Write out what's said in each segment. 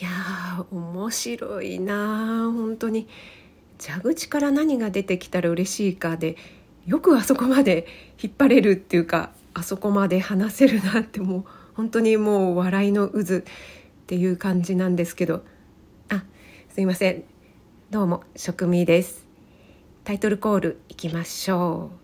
いやー面白いな本当に。蛇口から何が出てきたら嬉しいかでよくあそこまで引っ張れるっていうかあそこまで話せるなってもう本当にもう笑いの渦っていう感じなんですけど。あすいません。どうも食味です。タイトルコールいきましょう。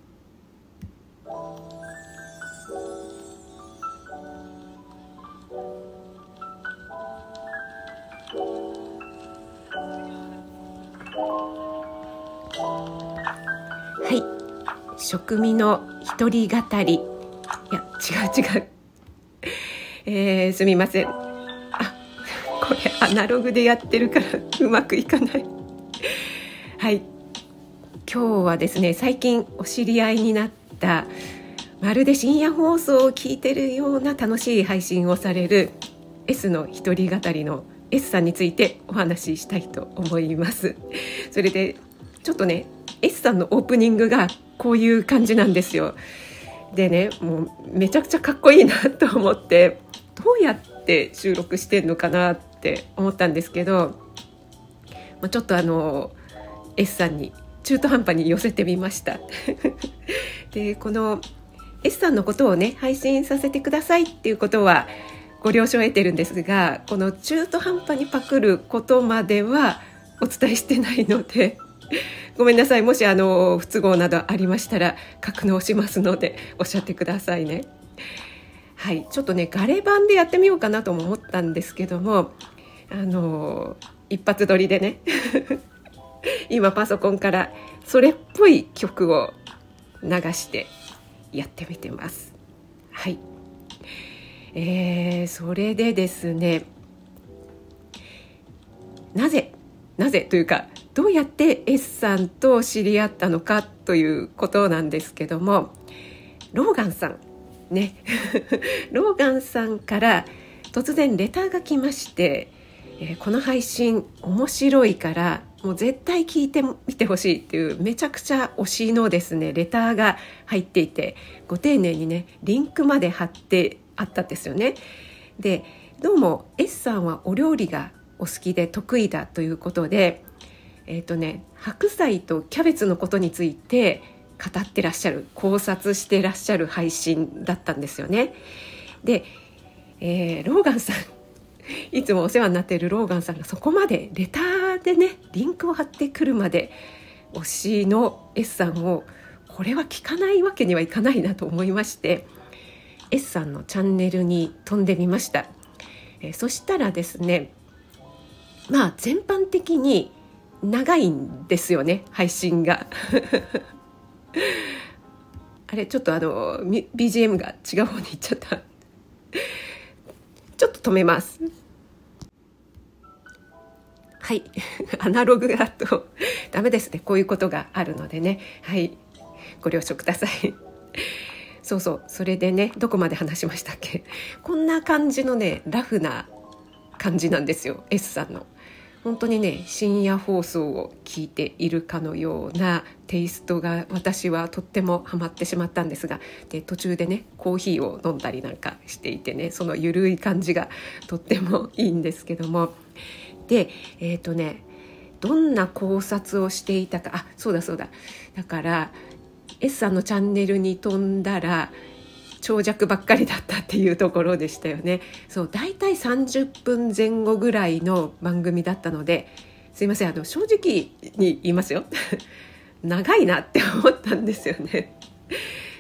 食味の一人語り。いや違う違う。えー、すみません。あこれアナログでやってるからうまくいかない。はい。今日はですね最近お知り合いになったまるで深夜放送を聞いてるような楽しい配信をされる S の一人語りの S さんについてお話ししたいと思います。それでちょっとね S さんのオープニングがこういう感じなんですよ。でねもうめちゃくちゃかっこいいなと思ってどうやって収録してんのかなって思ったんですけど、まあ、ちょっとあの S さんに中途半端に寄せてみました。でこの S さんのことをね配信させてくださいっていうことはご了承を得てるんですがこの中途半端にパクることまではお伝えしてないので ごめんなさいもしあの不都合などありましたら格納しますのでおっしゃってくださいね。はいちょっとねガレ版でやってみようかなとも思ったんですけどもあの一発撮りでね 今パソコンからそれっぽい曲を流してやってみてます。はいえー、それでですねなぜなぜというかどうやって S さんと知り合ったのかということなんですけどもローガンさんね ローガンさんから突然レターが来まして、えー、この配信面白いからもう絶対聞いてみてほしいっていうめちゃくちゃ推しのですねレターが入っていてご丁寧にねリンクまで貼ってあったんですよね。でどうも S さんはお料理がお好きで得意だということでえっ、ー、とね白菜とキャベツのことについて語ってらっしゃる考察してらっしゃる配信だったんですよね。で、えー、ローガンさん いつもお世話になっているローガンさんがそこまでレターでねリンクを貼ってくるまで推しの S さんをこれは聞かないわけにはいかないなと思いまして S さんのチャンネルに飛んでみました。えー、そしたらですねまあ全般的に長いんですよね配信が。あれちょっとあの BGM が違う方に行っちゃった。ちょっと止めます。はい。アナログだとダメですね。こういうことがあるのでね。はい。ご了承ください。そうそう。それでねどこまで話しましたっけ？こんな感じのねラフな感じなんですよ S さんの。本当にね深夜放送を聞いているかのようなテイストが私はとってもハマってしまったんですがで途中でねコーヒーを飲んだりなんかしていてねそのゆるい感じがとってもいいんですけども。でえっ、ー、とねどんな考察をしていたか。あそうだそうだ。だから S さんのチャンネルに飛んだら長尺ばっかりだったっていうところでしたよね。そう大体30分前後ぐらいの番組だったのですいませんあの正直に言いますよ。長いなって思ったんですよね。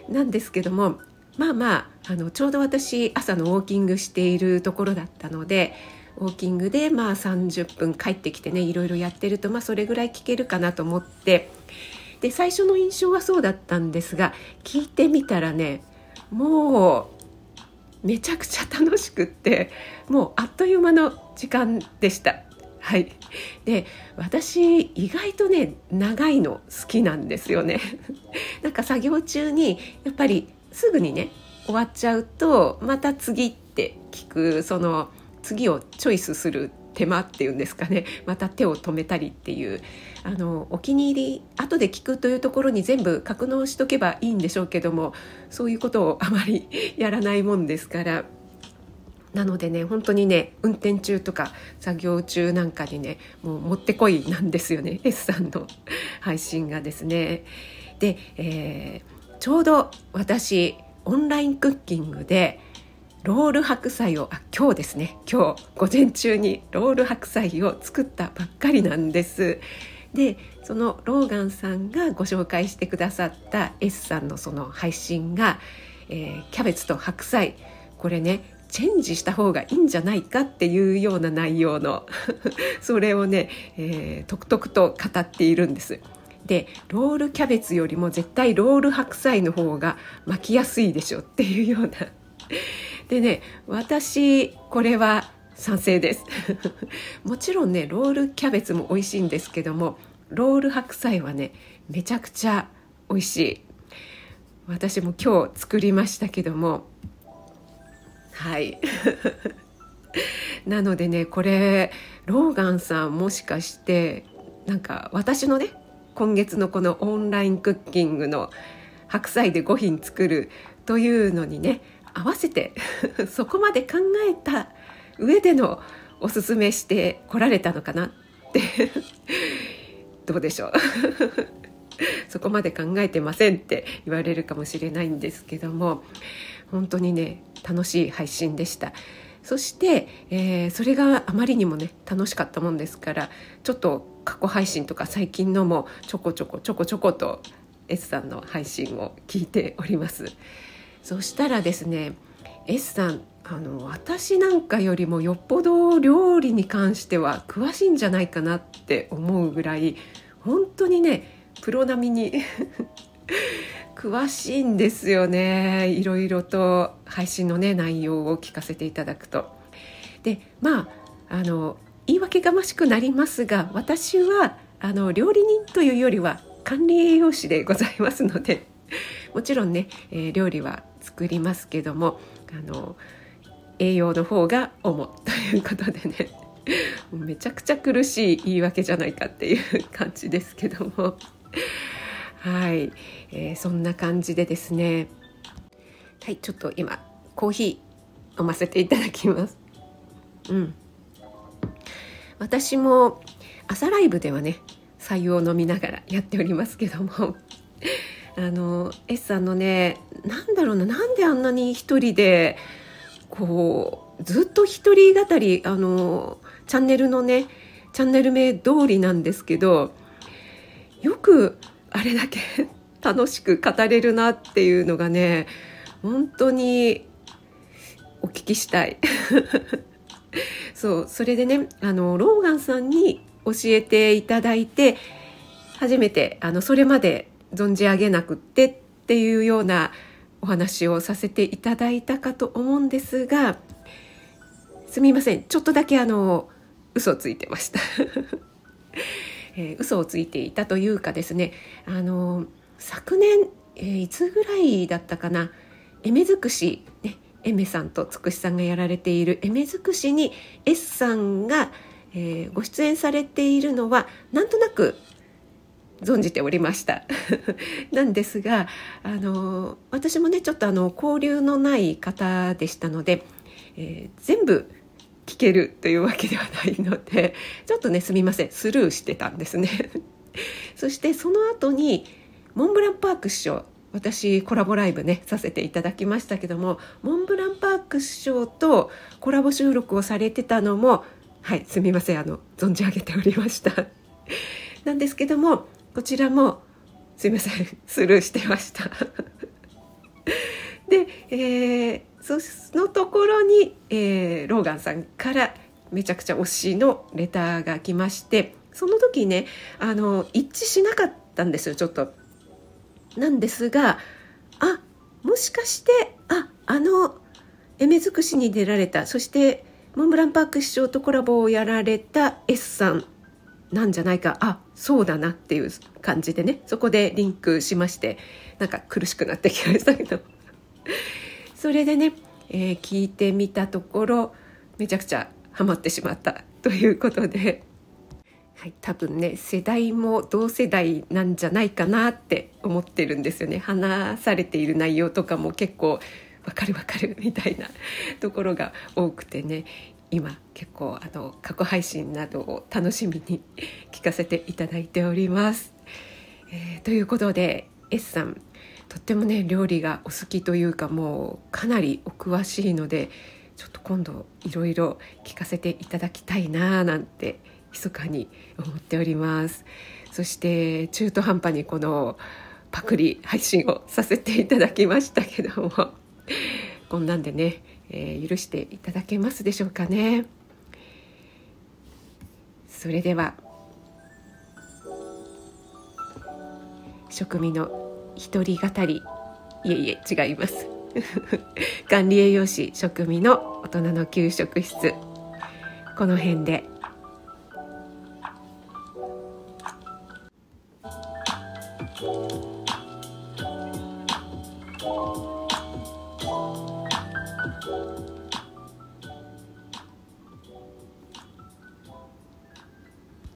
なんですけどもまあまああのちょうど私朝のウォーキングしているところだったのでウォーキングでまあ30分帰ってきてねいろいろやってるとまあそれぐらい聞けるかなと思って。で最初の印象はそうだったんですが聞いてみたらねもうめちゃくちゃ楽しくってもうあっという間の時間でした。はい、で私意外とね長いの好きなんですよね。なんか作業中にやっぱりすぐにね終わっちゃうとまた次って聞くその次をチョイスする手間っていうんですかね。また手を止めたりっていうあのお気に入り後で聞くというところに全部格納しとけばいいんでしょうけどもそういうことをあまりやらないもんですから。なのでね本当にね運転中とか作業中なんかにねもうもってこいなんですよね。S さんの配信がですね。で、えー、ちょうど私オンラインクッキングでロール白菜をあ今日ですね今日午前中にロール白菜を作ったばっかりなんです。でそのローガンさんがご紹介してくださった S さんのその配信が、えー、キャベツと白菜これねチェンジした方がいいんじゃないかっていうような内容の それをね、えー、とくとくと語っているんです。でロールキャベツよりも絶対ロール白菜の方が巻きやすいでしょっていうような。でね私これは賛成です。もちろんねロールキャベツも美味しいんですけどもロール白菜はねめちゃくちゃ美味しい。私も今日作りましたけども。はい。なのでねこれローガンさんもしかしてなんか私のね今月のこのオンラインクッキングの白菜で5品作るというのにね合わせて そこまで考えた上でのおすすめしてこられたのかなって どうでしょう。そこまで考えてませんって言われるかもしれないんですけども本当にね楽しい配信でした。そして、えー、それがあまりにもね楽しかったもんですからちょっと過去配信とか最近のもちょこちょこちょこちょこと S さんの配信を聞いております。そしたらですね S さんあの私なんかよりもよっぽど料理に関しては詳しいんじゃないかなって思うぐらい本当にねプロ並みに 詳しいんですよねいろいろと配信のね内容を聞かせていただくと。でまああの言い訳がましくなりますが私はあの料理人というよりは管理栄養士でございますのでもちろんね、えー、料理は作りますけどもあの栄養の方が主ということでねめちゃくちゃ苦しい言い訳じゃないかっていう感じですけども。はい、えー、そんな感じでですね。はいちょっと今コーヒー飲ませていただきます。うん。私も朝ライブではね採用を飲みながらやっておりますけども。あの S さんのねなんだろうななんであんなに一人でこうずっと一人語りあのチャンネルのねチャンネル名通りなんですけどよくあれだけ 楽しく語れるなっていうのがね本当にお聞きしたい。そうそれでねあのローガンさんに教えていただいて初めてあのそれまで存じ上げなくってっていうようなお話をさせていただいたかと思うんですがすみません。ちょっとだけあの嘘をついてました。えー、嘘をついていたというかですねあの昨年、えー、いつぐらいだったかなエメ尽くし、ね、エメさんとつくしさんがやられているエメ尽くしに S さんが、えー、ご出演されているのはなんとなく存じておりました。なんですがあの私もねちょっとあの交流のない方でしたので、えー、全部聞けるというわけではないのでちょっとねすみません。スルーしてたんですね。そしてその後にモンブランパーク師匠私コラボライブねさせていただきましたけどもモンブランパーク師匠とコラボ収録をされてたのもはいすみません。あの存じ上げておりました。なんですけどもこちらもすみません スルーしてました で、えー、そのところに、えー、ローガンさんからめちゃくちゃ推しのレターが来ましてその時ねあの一致しなかったんですよちょっと。なんですがあもしかしてああのエメ尽くしに出られたそしてモンブランパーク師匠とコラボをやられた S さんなんじゃないかあそうだなっていう感じでねそこでリンクしましてなんか苦しくなってきましたけど。それでね、えー、聞いてみたところめちゃくちゃハマってしまった ということで、はい、多分ね世代も同世代なんじゃないかなって思ってるんですよね。話されている内容とかも結構わかるわかるみたいなところが多くてね。今結構あの過去配信などを楽しみに聞かせていただいております。えー、ということで S さんとってもね料理がお好きというかもうかなりお詳しいのでちょっと今度いろいろ聞かせていただきたいななんて密かに思っておりますそして中途半端にこのパクリ配信をさせていただきましたけどもこんなんでね、えー、許していただけますでしょうかね。それでは職味の一人語り。いえいえ違います。管理栄養士職味の大人の給食室。この辺で